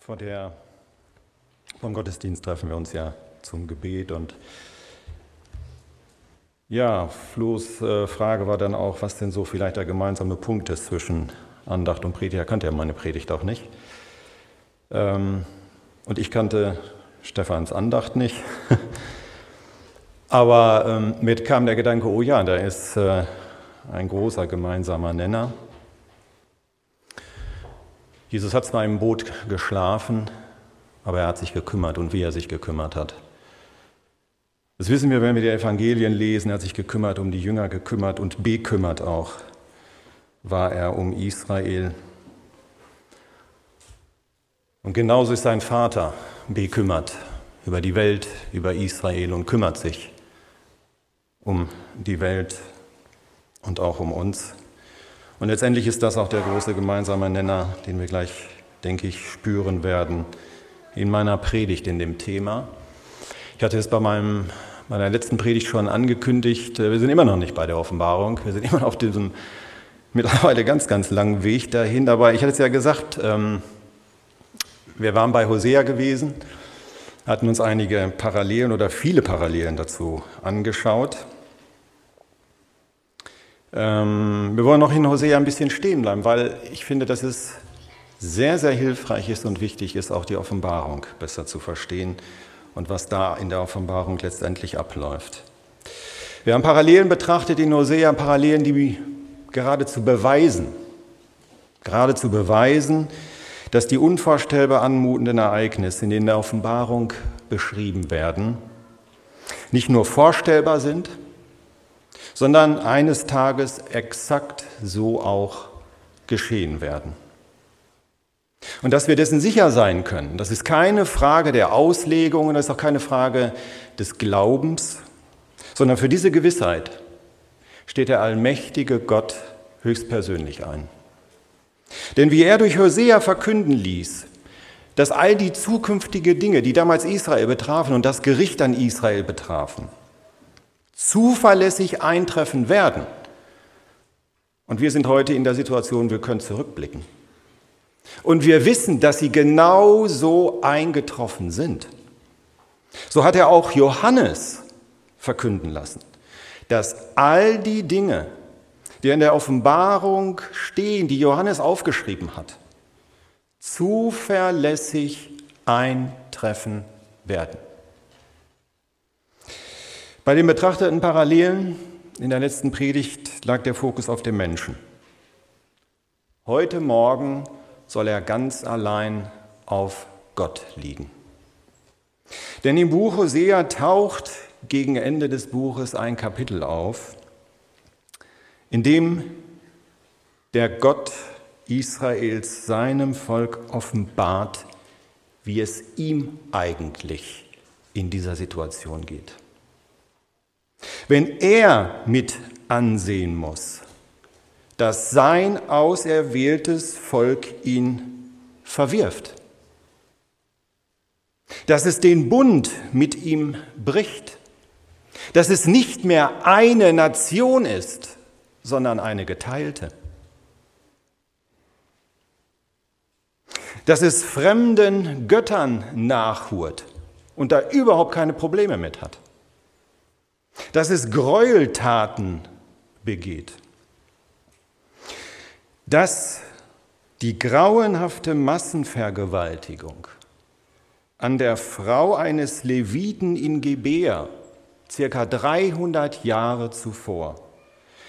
Vor der, vom Gottesdienst treffen wir uns ja zum Gebet und ja, Flo's äh, Frage war dann auch, was denn so vielleicht der gemeinsame Punkt ist zwischen Andacht und Predigt. Er kannte ja meine Predigt auch nicht. Ähm, und ich kannte Stefans Andacht nicht. Aber ähm, mir kam der Gedanke, oh ja, da ist äh, ein großer gemeinsamer Nenner. Jesus hat zwar im Boot geschlafen, aber er hat sich gekümmert und wie er sich gekümmert hat. Das wissen wir, wenn wir die Evangelien lesen. Er hat sich gekümmert um die Jünger, gekümmert und bekümmert auch war er um Israel. Und genauso ist sein Vater bekümmert über die Welt, über Israel und kümmert sich um die Welt und auch um uns. Und letztendlich ist das auch der große gemeinsame Nenner, den wir gleich, denke ich, spüren werden in meiner Predigt in dem Thema. Ich hatte es bei meinem, meiner letzten Predigt schon angekündigt, wir sind immer noch nicht bei der Offenbarung, wir sind immer noch auf diesem mittlerweile ganz, ganz langen Weg dahin. Aber ich hatte es ja gesagt, ähm, wir waren bei Hosea gewesen, hatten uns einige Parallelen oder viele Parallelen dazu angeschaut. Ähm, wir wollen noch in Hosea ein bisschen stehen bleiben, weil ich finde, dass es sehr, sehr hilfreich ist und wichtig ist, auch die Offenbarung besser zu verstehen und was da in der Offenbarung letztendlich abläuft. Wir haben Parallelen betrachtet in Hosea, Parallelen, die geradezu beweisen, geradezu beweisen, dass die unvorstellbar anmutenden Ereignisse, in denen der Offenbarung beschrieben werden, nicht nur vorstellbar sind, sondern eines Tages exakt so auch geschehen werden. Und dass wir dessen sicher sein können, das ist keine Frage der Auslegung und das ist auch keine Frage des Glaubens, sondern für diese Gewissheit steht der allmächtige Gott höchstpersönlich ein. Denn wie er durch Hosea verkünden ließ, dass all die zukünftigen Dinge, die damals Israel betrafen und das Gericht an Israel betrafen, zuverlässig eintreffen werden. Und wir sind heute in der Situation, wir können zurückblicken. Und wir wissen, dass sie genau so eingetroffen sind. So hat er auch Johannes verkünden lassen, dass all die Dinge, die in der Offenbarung stehen, die Johannes aufgeschrieben hat, zuverlässig eintreffen werden. Bei den betrachteten Parallelen in der letzten Predigt lag der Fokus auf dem Menschen. Heute Morgen soll er ganz allein auf Gott liegen. Denn im Buch Hosea taucht gegen Ende des Buches ein Kapitel auf, in dem der Gott Israels seinem Volk offenbart, wie es ihm eigentlich in dieser Situation geht. Wenn er mit ansehen muss, dass sein auserwähltes Volk ihn verwirft, dass es den Bund mit ihm bricht, dass es nicht mehr eine Nation ist, sondern eine geteilte, dass es fremden Göttern nachhurt und da überhaupt keine Probleme mit hat dass es Gräueltaten begeht, dass die grauenhafte Massenvergewaltigung an der Frau eines Leviten in Gebea circa 300 Jahre zuvor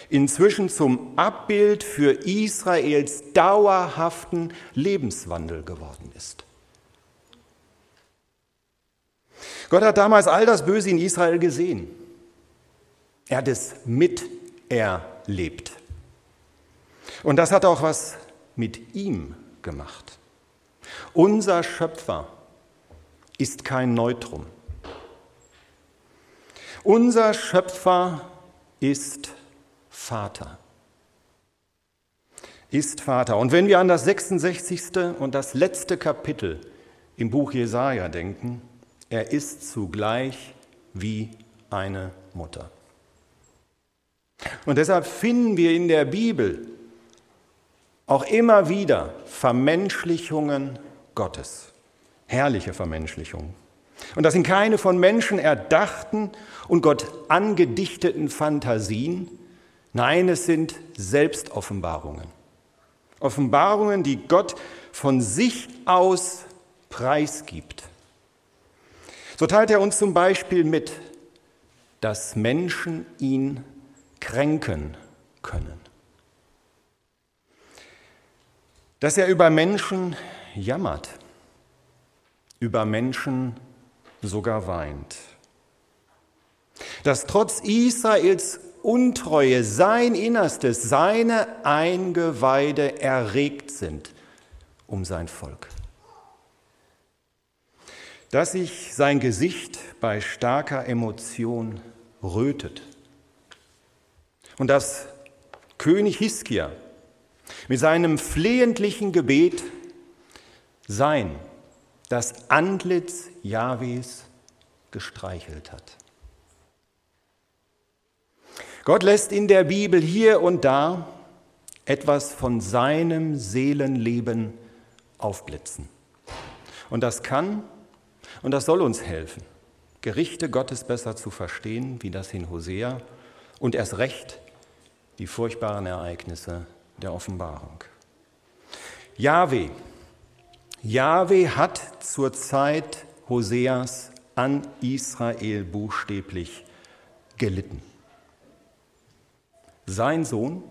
inzwischen zum Abbild für Israels dauerhaften Lebenswandel geworden ist. Gott hat damals all das Böse in Israel gesehen. Er hat es miterlebt. Und das hat auch was mit ihm gemacht. Unser Schöpfer ist kein Neutrum. Unser Schöpfer ist Vater. Ist Vater. Und wenn wir an das 66. und das letzte Kapitel im Buch Jesaja denken, er ist zugleich wie eine Mutter. Und deshalb finden wir in der Bibel auch immer wieder Vermenschlichungen Gottes. Herrliche Vermenschlichung. Und das sind keine von Menschen erdachten und Gott angedichteten Fantasien. Nein, es sind Selbstoffenbarungen. Offenbarungen, die Gott von sich aus preisgibt. So teilt er uns zum Beispiel mit, dass Menschen ihn kränken können. Dass er über Menschen jammert, über Menschen sogar weint. Dass trotz Israels Untreue sein Innerstes, seine Eingeweide erregt sind um sein Volk. Dass sich sein Gesicht bei starker Emotion rötet. Und dass König Hiskia mit seinem flehentlichen Gebet sein, das Antlitz Jahwes gestreichelt hat. Gott lässt in der Bibel hier und da etwas von seinem Seelenleben aufblitzen. Und das kann und das soll uns helfen, Gerichte Gottes besser zu verstehen, wie das in Hosea und erst recht die furchtbaren Ereignisse der Offenbarung. Jahwe, Jahwe hat zur Zeit Hoseas an Israel buchstäblich gelitten. Sein Sohn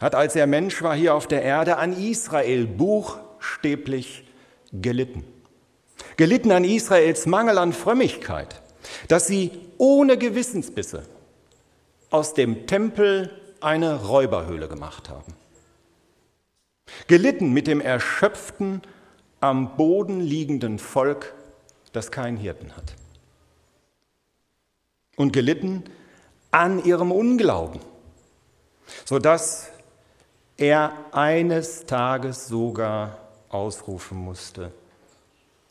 hat, als er Mensch war hier auf der Erde, an Israel buchstäblich gelitten. Gelitten an Israels Mangel an Frömmigkeit, dass sie ohne Gewissensbisse aus dem Tempel eine Räuberhöhle gemacht haben. Gelitten mit dem erschöpften, am Boden liegenden Volk, das keinen Hirten hat. Und gelitten an ihrem Unglauben, sodass er eines Tages sogar ausrufen musste,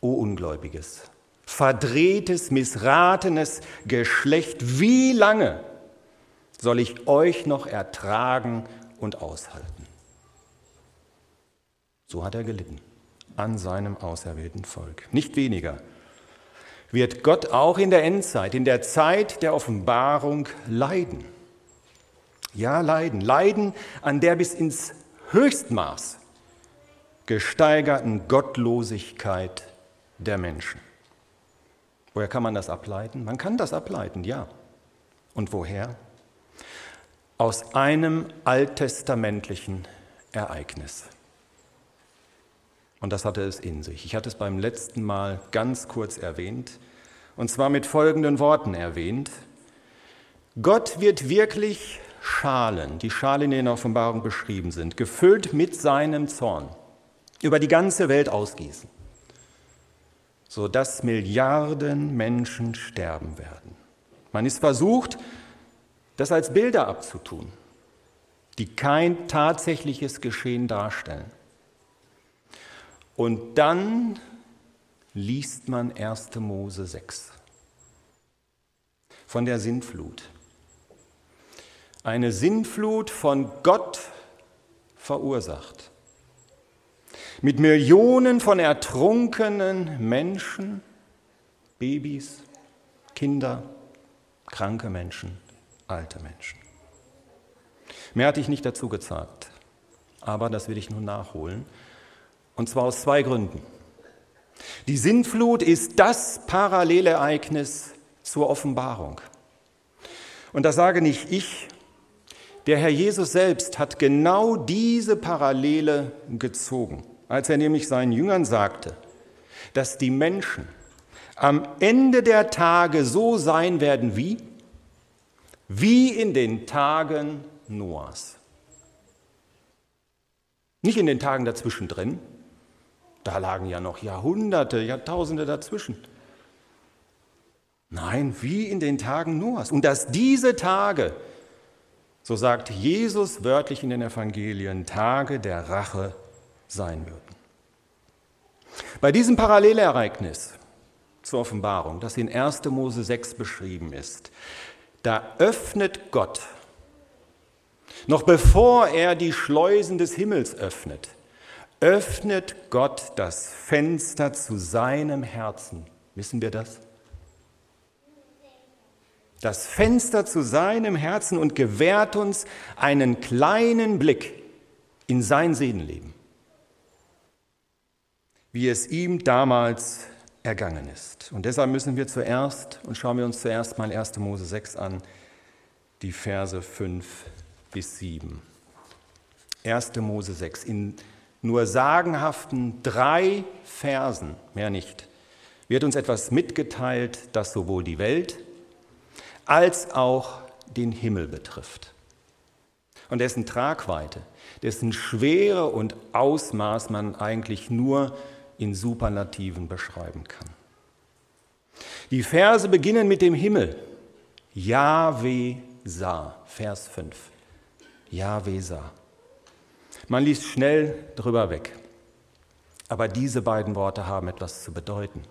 O Ungläubiges, verdrehtes, missratenes Geschlecht, wie lange soll ich euch noch ertragen und aushalten? So hat er gelitten an seinem auserwählten Volk. Nicht weniger wird Gott auch in der Endzeit, in der Zeit der Offenbarung leiden. Ja, leiden. Leiden an der bis ins Höchstmaß gesteigerten Gottlosigkeit der Menschen. Woher kann man das ableiten? Man kann das ableiten, ja. Und woher? Aus einem alttestamentlichen Ereignis. Und das hatte es in sich. Ich hatte es beim letzten Mal ganz kurz erwähnt, und zwar mit folgenden Worten erwähnt. Gott wird wirklich Schalen, die Schalen in der Offenbarung beschrieben sind, gefüllt mit seinem Zorn, über die ganze Welt ausgießen, sodass Milliarden Menschen sterben werden. Man ist versucht, das als Bilder abzutun, die kein tatsächliches Geschehen darstellen. Und dann liest man 1. Mose 6 von der Sintflut. Eine Sintflut von Gott verursacht. Mit Millionen von ertrunkenen Menschen, Babys, Kinder, kranke Menschen alte Menschen. Mehr hatte ich nicht dazu gezagt, aber das will ich nun nachholen. Und zwar aus zwei Gründen. Die Sintflut ist das Parallelereignis zur Offenbarung. Und das sage nicht ich, der Herr Jesus selbst hat genau diese Parallele gezogen, als er nämlich seinen Jüngern sagte, dass die Menschen am Ende der Tage so sein werden wie wie in den Tagen Noahs. Nicht in den Tagen dazwischen drin, da lagen ja noch Jahrhunderte, Jahrtausende dazwischen. Nein, wie in den Tagen Noahs. Und dass diese Tage, so sagt Jesus wörtlich in den Evangelien, Tage der Rache sein würden. Bei diesem Parallelereignis zur Offenbarung, das in 1. Mose 6 beschrieben ist, da öffnet Gott, noch bevor er die Schleusen des Himmels öffnet, öffnet Gott das Fenster zu seinem Herzen. Wissen wir das? Das Fenster zu seinem Herzen und gewährt uns einen kleinen Blick in sein Seelenleben, wie es ihm damals ergangen ist. Und deshalb müssen wir zuerst, und schauen wir uns zuerst mal 1. Mose 6 an, die Verse 5 bis 7. 1. Mose 6. In nur sagenhaften drei Versen, mehr nicht, wird uns etwas mitgeteilt, das sowohl die Welt als auch den Himmel betrifft. Und dessen Tragweite, dessen Schwere und Ausmaß man eigentlich nur in Superlativen beschreiben kann. Die Verse beginnen mit dem Himmel. Yahweh sah, Vers 5. Yahweh sah. Man liest schnell drüber weg. Aber diese beiden Worte haben etwas zu bedeuten.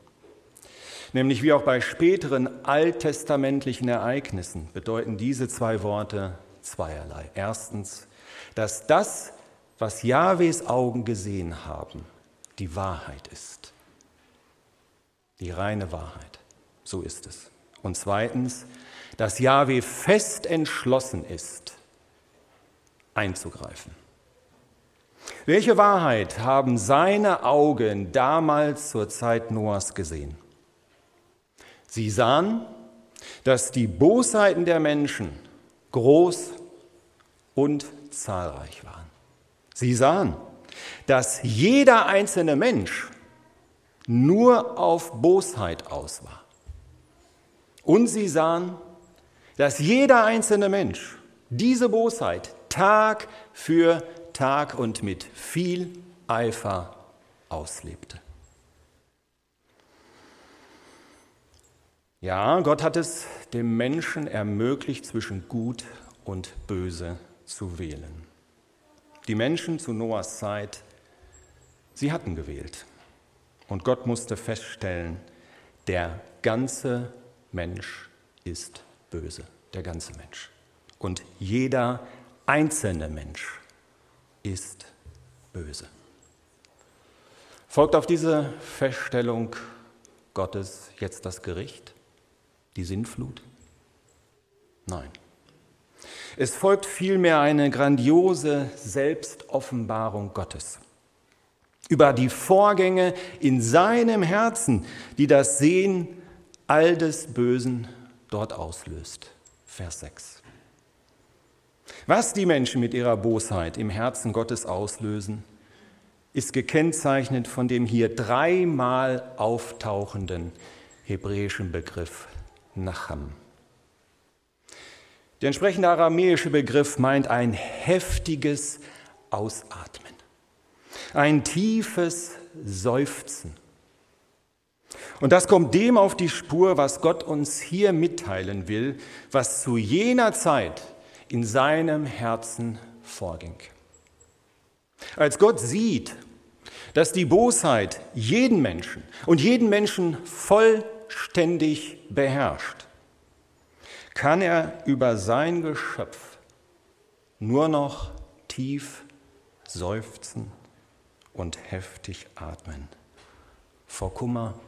Nämlich wie auch bei späteren alttestamentlichen Ereignissen bedeuten diese zwei Worte zweierlei. Erstens, dass das, was Jahwes Augen gesehen haben, die Wahrheit ist. Die reine Wahrheit. So ist es. Und zweitens, dass Jahwe fest entschlossen ist, einzugreifen. Welche Wahrheit haben seine Augen damals zur Zeit Noahs gesehen? Sie sahen, dass die Bosheiten der Menschen groß und zahlreich waren. Sie sahen, dass jeder einzelne Mensch nur auf Bosheit aus war. Und sie sahen, dass jeder einzelne Mensch diese Bosheit Tag für Tag und mit viel Eifer auslebte. Ja, Gott hat es dem Menschen ermöglicht, zwischen Gut und Böse zu wählen. Die Menschen zu Noahs Zeit, sie hatten gewählt. Und Gott musste feststellen, der ganze Mensch ist böse, der ganze Mensch. Und jeder einzelne Mensch ist böse. Folgt auf diese Feststellung Gottes jetzt das Gericht, die Sintflut? Nein. Es folgt vielmehr eine grandiose Selbstoffenbarung Gottes über die Vorgänge in seinem Herzen, die das Sehen all des Bösen dort auslöst. Vers 6. Was die Menschen mit ihrer Bosheit im Herzen Gottes auslösen, ist gekennzeichnet von dem hier dreimal auftauchenden hebräischen Begriff Nacham. Der entsprechende aramäische Begriff meint ein heftiges Ausatmen, ein tiefes Seufzen. Und das kommt dem auf die Spur, was Gott uns hier mitteilen will, was zu jener Zeit in seinem Herzen vorging. Als Gott sieht, dass die Bosheit jeden Menschen und jeden Menschen vollständig beherrscht, kann er über sein Geschöpf nur noch tief seufzen und heftig atmen. Vor Kummer,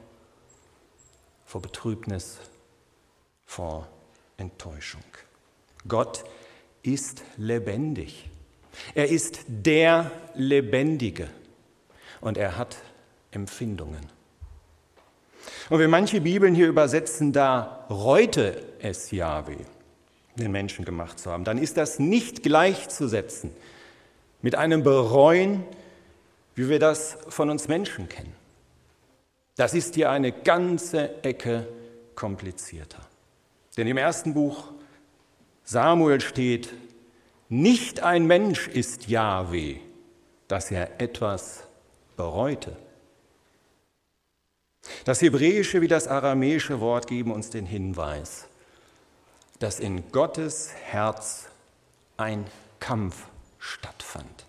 vor Betrübnis, vor Enttäuschung. Gott ist lebendig. Er ist der Lebendige und er hat Empfindungen. Und wenn manche Bibeln hier übersetzen, da reute es Jahwe, den Menschen gemacht zu haben, dann ist das nicht gleichzusetzen mit einem Bereuen, wie wir das von uns Menschen kennen. Das ist hier eine ganze Ecke komplizierter. Denn im ersten Buch Samuel steht, nicht ein Mensch ist Jahwe, dass er etwas bereute. Das hebräische wie das aramäische Wort geben uns den Hinweis, dass in Gottes Herz ein Kampf stattfand.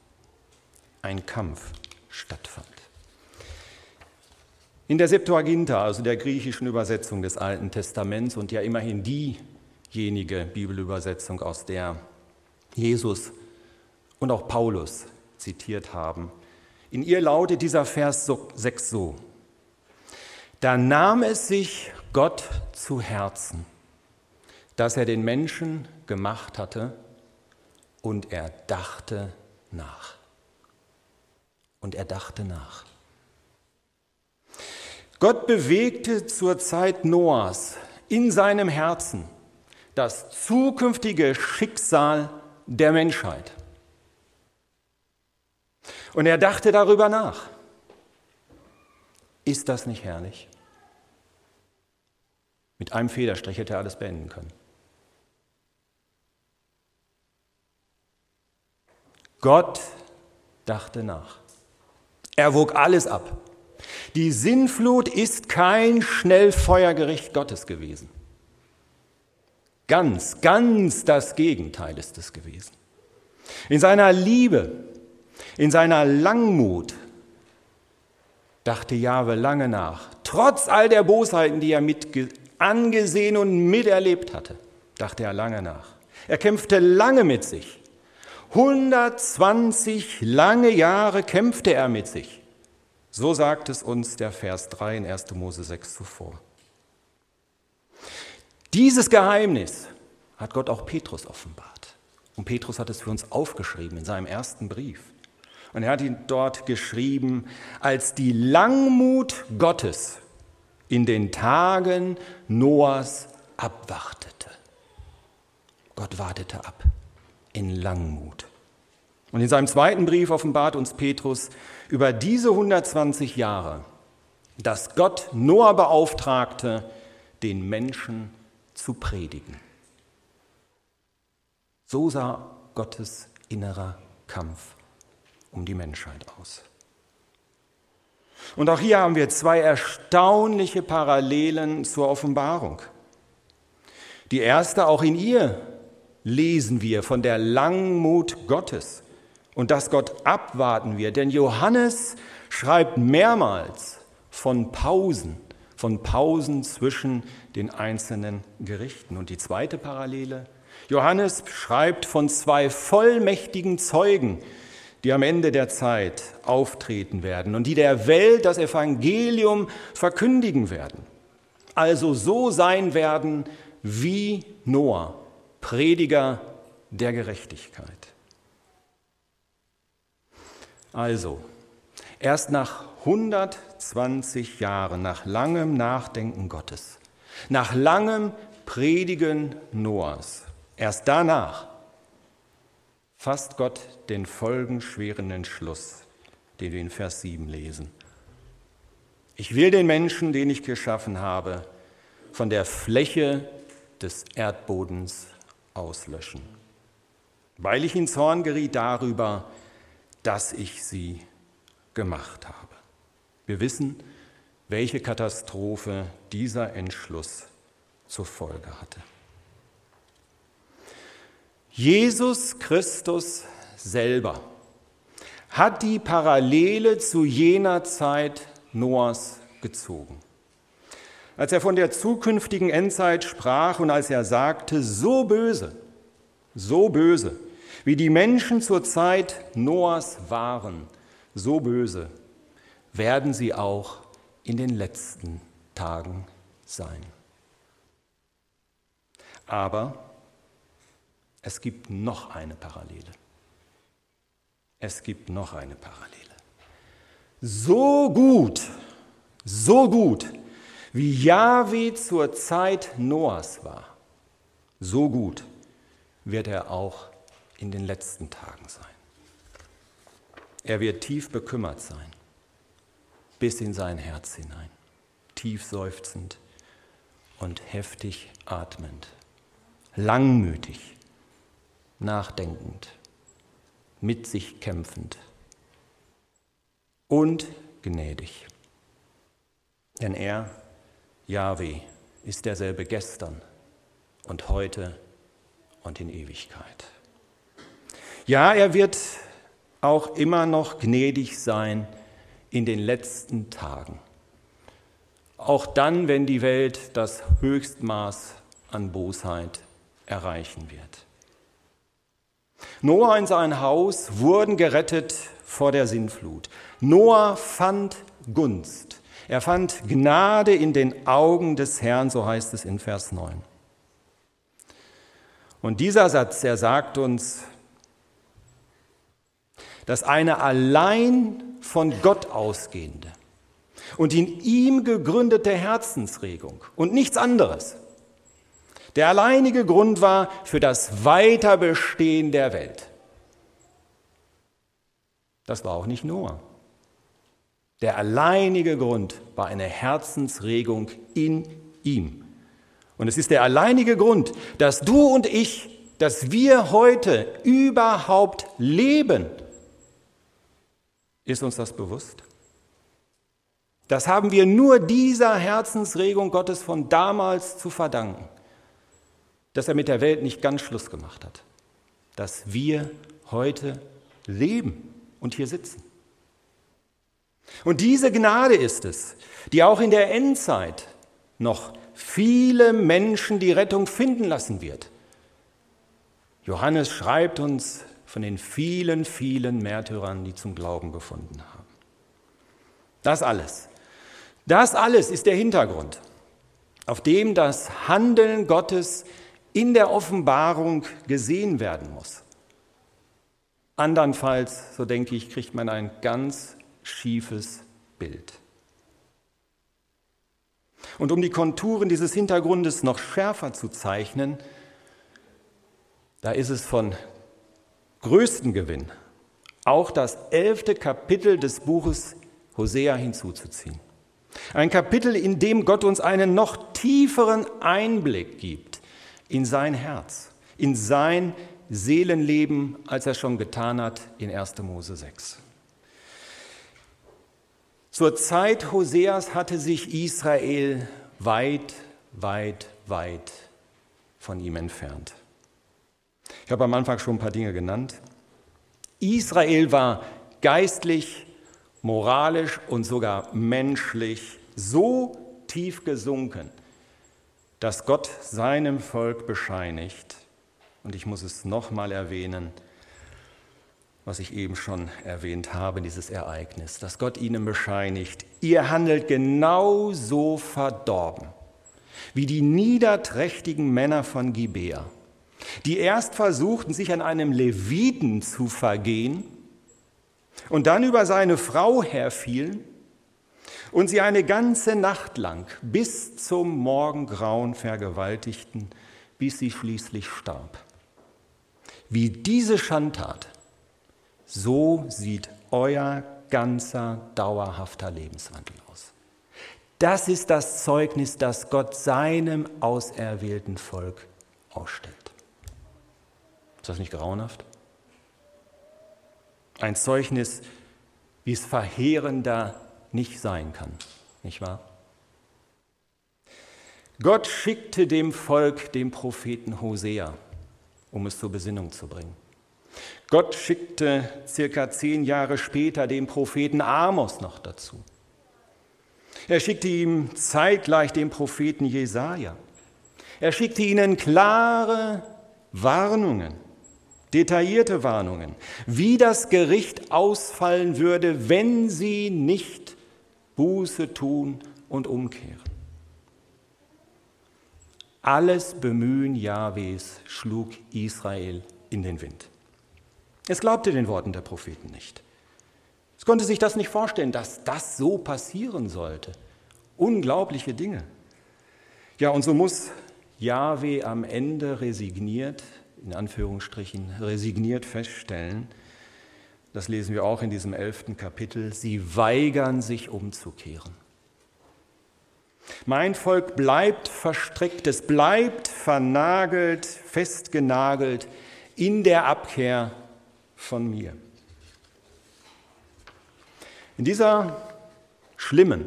Ein Kampf stattfand. In der Septuaginta, also der griechischen Übersetzung des Alten Testaments und ja immerhin die diejenige Bibelübersetzung, aus der Jesus und auch Paulus zitiert haben. In ihr lautet dieser Vers 6 so. Da nahm es sich Gott zu Herzen, dass er den Menschen gemacht hatte und er dachte nach. Und er dachte nach. Gott bewegte zur Zeit Noahs in seinem Herzen das zukünftige Schicksal der Menschheit. Und er dachte darüber nach. Ist das nicht herrlich? Mit einem Federstrich hätte er alles beenden können. Gott dachte nach. Er wog alles ab. Die Sinnflut ist kein Schnellfeuergericht Gottes gewesen. Ganz, ganz das Gegenteil ist es gewesen. In seiner Liebe, in seiner Langmut dachte Jahwe lange nach, trotz all der Bosheiten, die er mit angesehen und miterlebt hatte, dachte er lange nach. Er kämpfte lange mit sich. 120 lange Jahre kämpfte er mit sich. So sagt es uns der Vers 3 in 1. Mose 6 zuvor. Dieses Geheimnis hat Gott auch Petrus offenbart. Und Petrus hat es für uns aufgeschrieben in seinem ersten Brief. Und er hat ihn dort geschrieben, als die Langmut Gottes in den Tagen Noahs abwartete. Gott wartete ab in Langmut. Und in seinem zweiten Brief offenbart uns Petrus über diese 120 Jahre, dass Gott Noah beauftragte, den Menschen zu predigen. So sah Gottes innerer Kampf um die Menschheit aus. Und auch hier haben wir zwei erstaunliche Parallelen zur Offenbarung. Die erste, auch in ihr lesen wir von der Langmut Gottes und dass Gott abwarten wird. Denn Johannes schreibt mehrmals von Pausen, von Pausen zwischen den einzelnen Gerichten. Und die zweite Parallele, Johannes schreibt von zwei vollmächtigen Zeugen, die am Ende der Zeit auftreten werden und die der Welt das Evangelium verkündigen werden. Also so sein werden wie Noah, Prediger der Gerechtigkeit. Also, erst nach 120 Jahren, nach langem Nachdenken Gottes, nach langem Predigen Noahs, erst danach fasst Gott den folgenschweren Entschluss, den wir in Vers 7 lesen. Ich will den Menschen, den ich geschaffen habe, von der Fläche des Erdbodens auslöschen, weil ich in Zorn geriet darüber, dass ich sie gemacht habe. Wir wissen, welche Katastrophe dieser Entschluss zur Folge hatte. Jesus Christus selber hat die Parallele zu jener Zeit Noahs gezogen. Als er von der zukünftigen Endzeit sprach und als er sagte, so böse, so böse wie die Menschen zur Zeit Noahs waren, so böse werden sie auch in den letzten Tagen sein. Aber es gibt noch eine Parallele. Es gibt noch eine Parallele. So gut, so gut, wie Yahweh zur Zeit Noahs war, so gut wird er auch in den letzten Tagen sein. Er wird tief bekümmert sein, bis in sein Herz hinein, tief seufzend und heftig atmend, langmütig, nachdenkend, mit sich kämpfend und gnädig. Denn er, Yahweh, ist derselbe gestern und heute und in Ewigkeit. Ja, er wird auch immer noch gnädig sein in den letzten Tagen. Auch dann, wenn die Welt das Höchstmaß an Bosheit erreichen wird. Noah und sein Haus wurden gerettet vor der Sintflut. Noah fand Gunst. Er fand Gnade in den Augen des Herrn, so heißt es in Vers 9. Und dieser Satz, der sagt uns, dass eine allein von Gott ausgehende und in ihm gegründete Herzensregung und nichts anderes der alleinige Grund war für das Weiterbestehen der Welt. Das war auch nicht Noah. Der alleinige Grund war eine Herzensregung in ihm. Und es ist der alleinige Grund, dass du und ich, dass wir heute überhaupt leben. Ist uns das bewusst? Das haben wir nur dieser Herzensregung Gottes von damals zu verdanken, dass er mit der Welt nicht ganz Schluss gemacht hat, dass wir heute leben und hier sitzen. Und diese Gnade ist es, die auch in der Endzeit noch viele Menschen die Rettung finden lassen wird. Johannes schreibt uns von den vielen, vielen Märtyrern, die zum Glauben gefunden haben. Das alles, das alles ist der Hintergrund, auf dem das Handeln Gottes in der Offenbarung gesehen werden muss. Andernfalls, so denke ich, kriegt man ein ganz schiefes Bild. Und um die Konturen dieses Hintergrundes noch schärfer zu zeichnen, da ist es von größtem Gewinn, auch das elfte Kapitel des Buches Hosea hinzuzuziehen. Ein Kapitel, in dem Gott uns einen noch tieferen Einblick gibt in sein Herz, in sein Seelenleben, als er schon getan hat in 1. Mose 6. Zur Zeit Hoseas hatte sich Israel weit, weit, weit von ihm entfernt. Ich habe am Anfang schon ein paar Dinge genannt. Israel war geistlich, moralisch und sogar menschlich so tief gesunken, dass Gott seinem Volk bescheinigt, und ich muss es nochmal erwähnen, was ich eben schon erwähnt habe, dieses Ereignis, dass Gott ihnen bescheinigt, ihr handelt genauso verdorben wie die niederträchtigen Männer von Gibea, die erst versuchten, sich an einem Leviten zu vergehen und dann über seine Frau herfielen und sie eine ganze Nacht lang bis zum Morgengrauen vergewaltigten, bis sie schließlich starb. Wie diese Schandtat so sieht euer ganzer dauerhafter Lebenswandel aus. Das ist das Zeugnis, das Gott seinem auserwählten Volk ausstellt. Ist das nicht grauenhaft? Ein Zeugnis, wie es verheerender nicht sein kann, nicht wahr? Gott schickte dem Volk den Propheten Hosea, um es zur Besinnung zu bringen. Gott schickte circa zehn Jahre später den Propheten Amos noch dazu. Er schickte ihm zeitgleich den Propheten Jesaja. Er schickte ihnen klare Warnungen, detaillierte Warnungen, wie das Gericht ausfallen würde, wenn sie nicht Buße tun und umkehren. Alles Bemühen Jahwes schlug Israel in den Wind. Es glaubte den Worten der Propheten nicht. Es konnte sich das nicht vorstellen, dass das so passieren sollte. Unglaubliche Dinge. Ja, und so muss Yahweh am Ende resigniert, in Anführungsstrichen resigniert feststellen, das lesen wir auch in diesem elften Kapitel, sie weigern sich umzukehren. Mein Volk bleibt verstrickt, es bleibt vernagelt, festgenagelt in der Abkehr von mir. In dieser schlimmen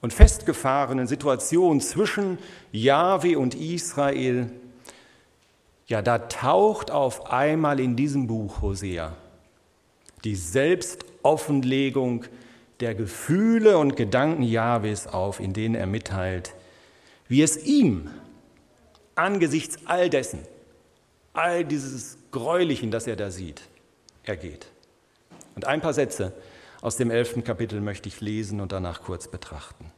und festgefahrenen Situation zwischen Jahwe und Israel, ja, da taucht auf einmal in diesem Buch Hosea die Selbstoffenlegung der Gefühle und Gedanken Jahwes auf, in denen er mitteilt, wie es ihm angesichts all dessen, all dieses Gräulichen, das er da sieht, ergeht. Und ein paar Sätze aus dem elften Kapitel möchte ich lesen und danach kurz betrachten.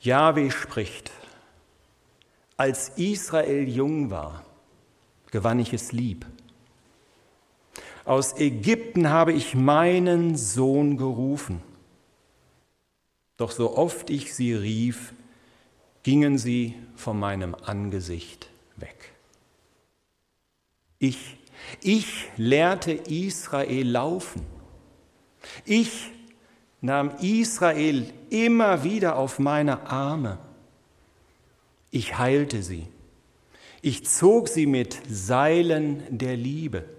Jahwe spricht, als Israel jung war, gewann ich es lieb. Aus Ägypten habe ich meinen Sohn gerufen. Doch so oft ich sie rief, gingen sie von meinem Angesicht weg. Ich, ich lehrte Israel laufen. Ich nahm Israel immer wieder auf meine Arme. Ich heilte sie. Ich zog sie mit Seilen der Liebe.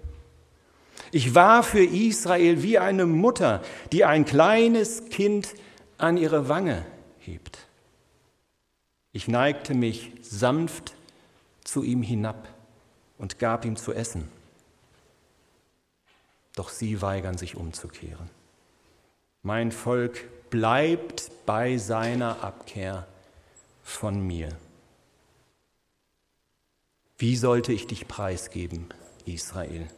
Ich war für Israel wie eine Mutter, die ein kleines Kind an ihre Wange hebt. Ich neigte mich sanft zu ihm hinab und gab ihm zu essen. Doch sie weigern sich umzukehren. Mein Volk bleibt bei seiner Abkehr von mir. Wie sollte ich dich preisgeben, Israel?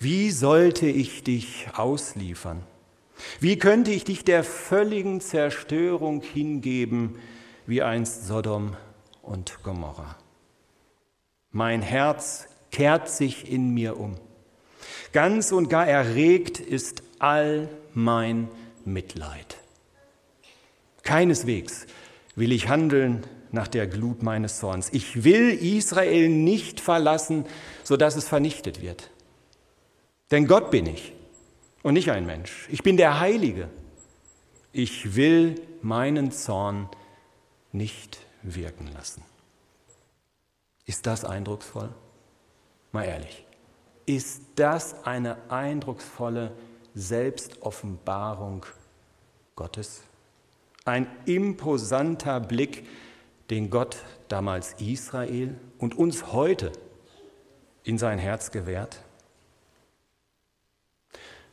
Wie sollte ich dich ausliefern? Wie könnte ich dich der völligen Zerstörung hingeben, wie einst Sodom und Gomorra? Mein Herz kehrt sich in mir um. Ganz und gar erregt ist all mein Mitleid. Keineswegs will ich handeln nach der Glut meines Zorns. Ich will Israel nicht verlassen, sodass es vernichtet wird. Denn Gott bin ich und nicht ein Mensch. Ich bin der Heilige. Ich will meinen Zorn nicht wirken lassen. Ist das eindrucksvoll? Mal ehrlich. Ist das eine eindrucksvolle Selbstoffenbarung Gottes? Ein imposanter Blick, den Gott damals Israel und uns heute in sein Herz gewährt?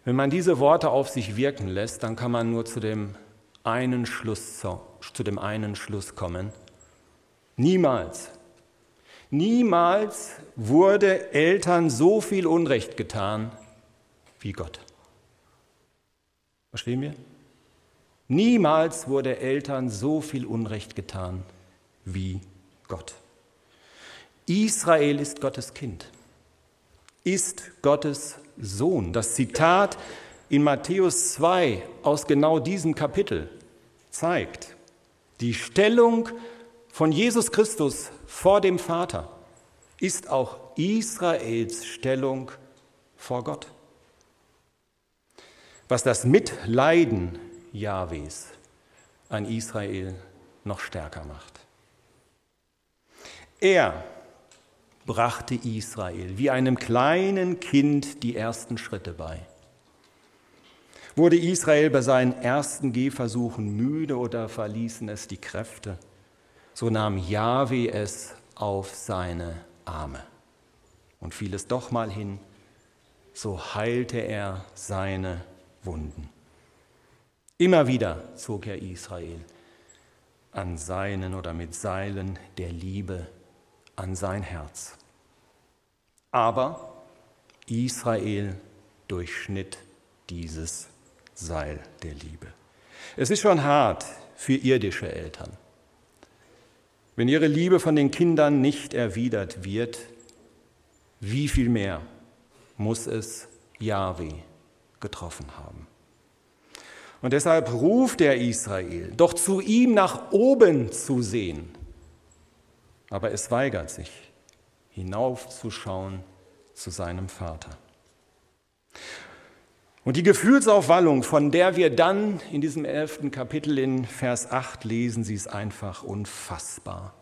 Wenn man diese Worte auf sich wirken lässt, dann kann man nur zu dem einen Schluss, zu dem einen Schluss kommen. Niemals, niemals wurde Eltern so viel Unrecht getan wie Gott. Verstehen wir? Niemals wurde Eltern so viel Unrecht getan wie Gott. Israel ist Gottes Kind, ist Gottes Sohn. Das Zitat in Matthäus 2 aus genau diesem Kapitel zeigt die Stellung von Jesus Christus vor dem Vater ist auch Israels Stellung vor Gott was das Mitleiden Jahwes an Israel noch stärker macht. Er brachte Israel wie einem kleinen Kind die ersten Schritte bei. Wurde Israel bei seinen ersten Gehversuchen müde oder verließen es die Kräfte, so nahm Jahwe es auf seine Arme und fiel es doch mal hin, so heilte er seine Wunden. Immer wieder zog er Israel an seinen oder mit Seilen der Liebe an sein Herz. Aber Israel durchschnitt dieses Seil der Liebe. Es ist schon hart für irdische Eltern. Wenn ihre Liebe von den Kindern nicht erwidert wird, wie viel mehr muss es Yahweh getroffen haben. Und deshalb ruft er Israel, doch zu ihm nach oben zu sehen. Aber es weigert sich, hinaufzuschauen zu seinem Vater. Und die Gefühlsaufwallung, von der wir dann in diesem elften Kapitel in Vers 8 lesen, sie ist einfach unfassbar.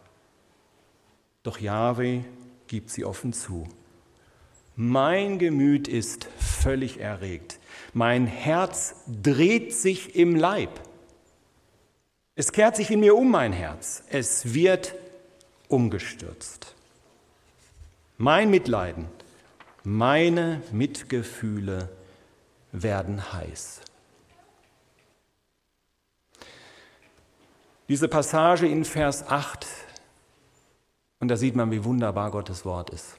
Doch Yahweh gibt sie offen zu. Mein Gemüt ist völlig erregt. Mein Herz dreht sich im Leib. Es kehrt sich in mir um, mein Herz. Es wird umgestürzt. Mein Mitleiden, meine Mitgefühle werden heiß. Diese Passage in Vers 8, und da sieht man, wie wunderbar Gottes Wort ist.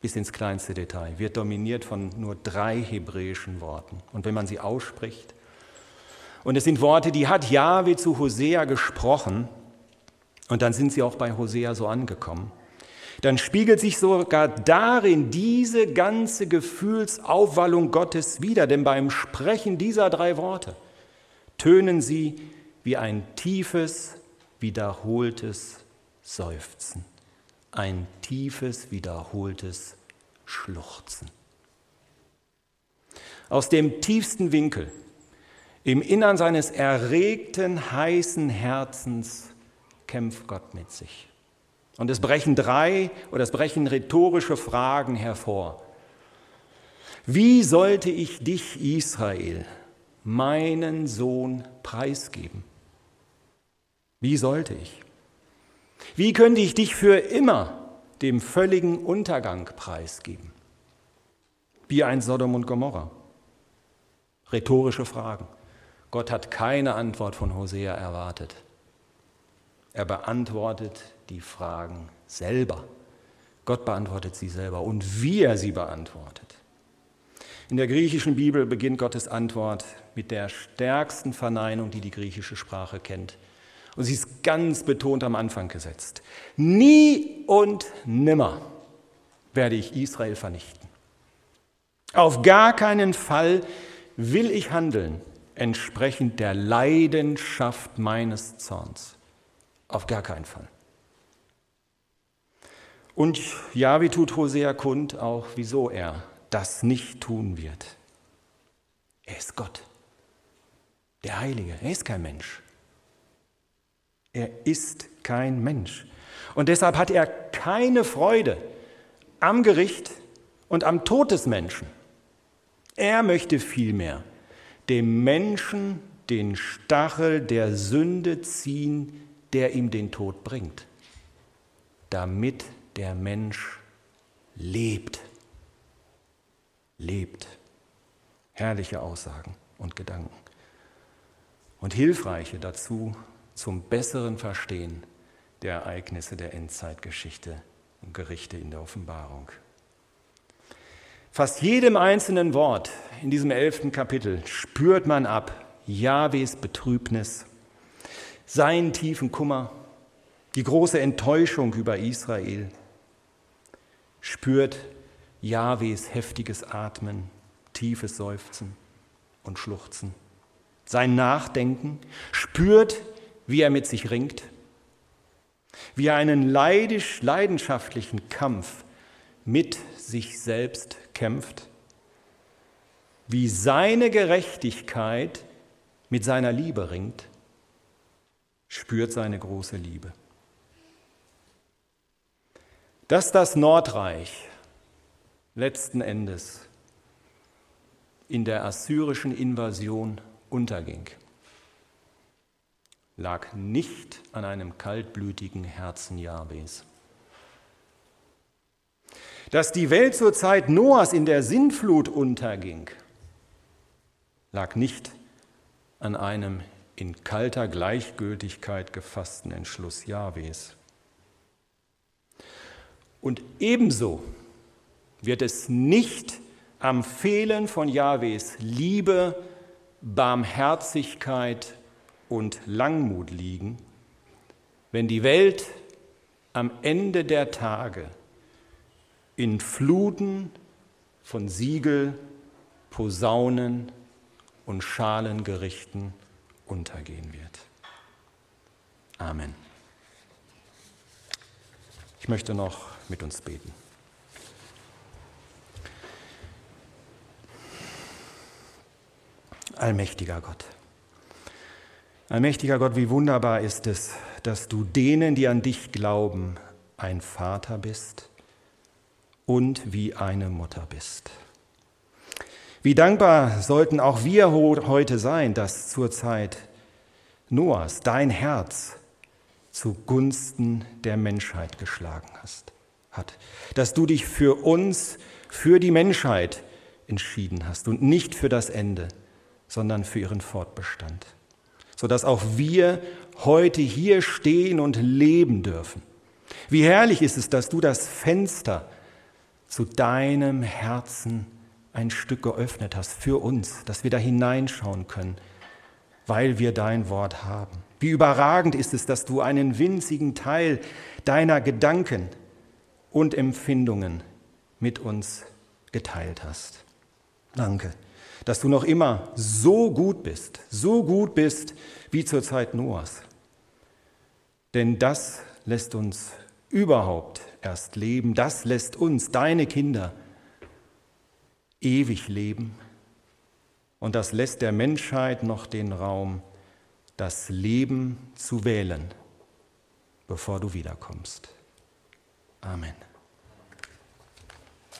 bis ins kleinste Detail, wird dominiert von nur drei hebräischen Worten. Und wenn man sie ausspricht, und es sind Worte, die hat Jahwe zu Hosea gesprochen, und dann sind sie auch bei Hosea so angekommen, dann spiegelt sich sogar darin diese ganze Gefühlsaufwallung Gottes wieder, denn beim Sprechen dieser drei Worte tönen sie wie ein tiefes, wiederholtes Seufzen ein tiefes, wiederholtes Schluchzen. Aus dem tiefsten Winkel, im Innern seines erregten, heißen Herzens kämpft Gott mit sich. Und es brechen drei oder es brechen rhetorische Fragen hervor. Wie sollte ich dich, Israel, meinen Sohn preisgeben? Wie sollte ich? Wie könnte ich dich für immer dem völligen Untergang preisgeben? Wie ein Sodom und Gomorra. Rhetorische Fragen. Gott hat keine Antwort von Hosea erwartet. Er beantwortet die Fragen selber. Gott beantwortet sie selber und wie er sie beantwortet. In der griechischen Bibel beginnt Gottes Antwort mit der stärksten Verneinung, die die griechische Sprache kennt. Und sie ist ganz betont am Anfang gesetzt. Nie und nimmer werde ich Israel vernichten. Auf gar keinen Fall will ich handeln entsprechend der Leidenschaft meines Zorns. Auf gar keinen Fall. Und ja, wie tut Hosea kund auch, wieso er das nicht tun wird. Er ist Gott, der Heilige, er ist kein Mensch. Er ist kein Mensch. Und deshalb hat er keine Freude am Gericht und am Tod des Menschen. Er möchte vielmehr dem Menschen den Stachel der Sünde ziehen, der ihm den Tod bringt, damit der Mensch lebt. Lebt. Herrliche Aussagen und Gedanken. Und hilfreiche dazu zum besseren Verstehen der Ereignisse der Endzeitgeschichte und Gerichte in der Offenbarung. Fast jedem einzelnen Wort in diesem elften Kapitel spürt man ab Jahwes Betrübnis, seinen tiefen Kummer, die große Enttäuschung über Israel, spürt Jahwes heftiges Atmen, tiefes Seufzen und Schluchzen, sein Nachdenken, spürt wie er mit sich ringt, wie er einen leidisch, leidenschaftlichen Kampf mit sich selbst kämpft, wie seine Gerechtigkeit mit seiner Liebe ringt, spürt seine große Liebe. Dass das Nordreich letzten Endes in der assyrischen Invasion unterging, lag nicht an einem kaltblütigen Herzen Jahwes. Dass die Welt zur Zeit Noahs in der Sintflut unterging, lag nicht an einem in kalter Gleichgültigkeit gefassten Entschluss Jahwes. Und ebenso wird es nicht am Fehlen von Jahwes Liebe, Barmherzigkeit und Langmut liegen, wenn die Welt am Ende der Tage in Fluten von Siegel, Posaunen und Schalengerichten untergehen wird. Amen. Ich möchte noch mit uns beten. Allmächtiger Gott. Allmächtiger Gott, wie wunderbar ist es, dass du denen, die an dich glauben, ein Vater bist und wie eine Mutter bist. Wie dankbar sollten auch wir heute sein, dass zur Zeit Noahs dein Herz zugunsten der Menschheit geschlagen hast, hat. Dass du dich für uns, für die Menschheit entschieden hast und nicht für das Ende, sondern für ihren Fortbestand sodass auch wir heute hier stehen und leben dürfen. Wie herrlich ist es, dass du das Fenster zu deinem Herzen ein Stück geöffnet hast für uns, dass wir da hineinschauen können, weil wir dein Wort haben. Wie überragend ist es, dass du einen winzigen Teil deiner Gedanken und Empfindungen mit uns geteilt hast. Danke, dass du noch immer so gut bist, so gut bist wie zur Zeit Noahs. Denn das lässt uns überhaupt erst leben, das lässt uns, deine Kinder, ewig leben. Und das lässt der Menschheit noch den Raum, das Leben zu wählen, bevor du wiederkommst. Amen.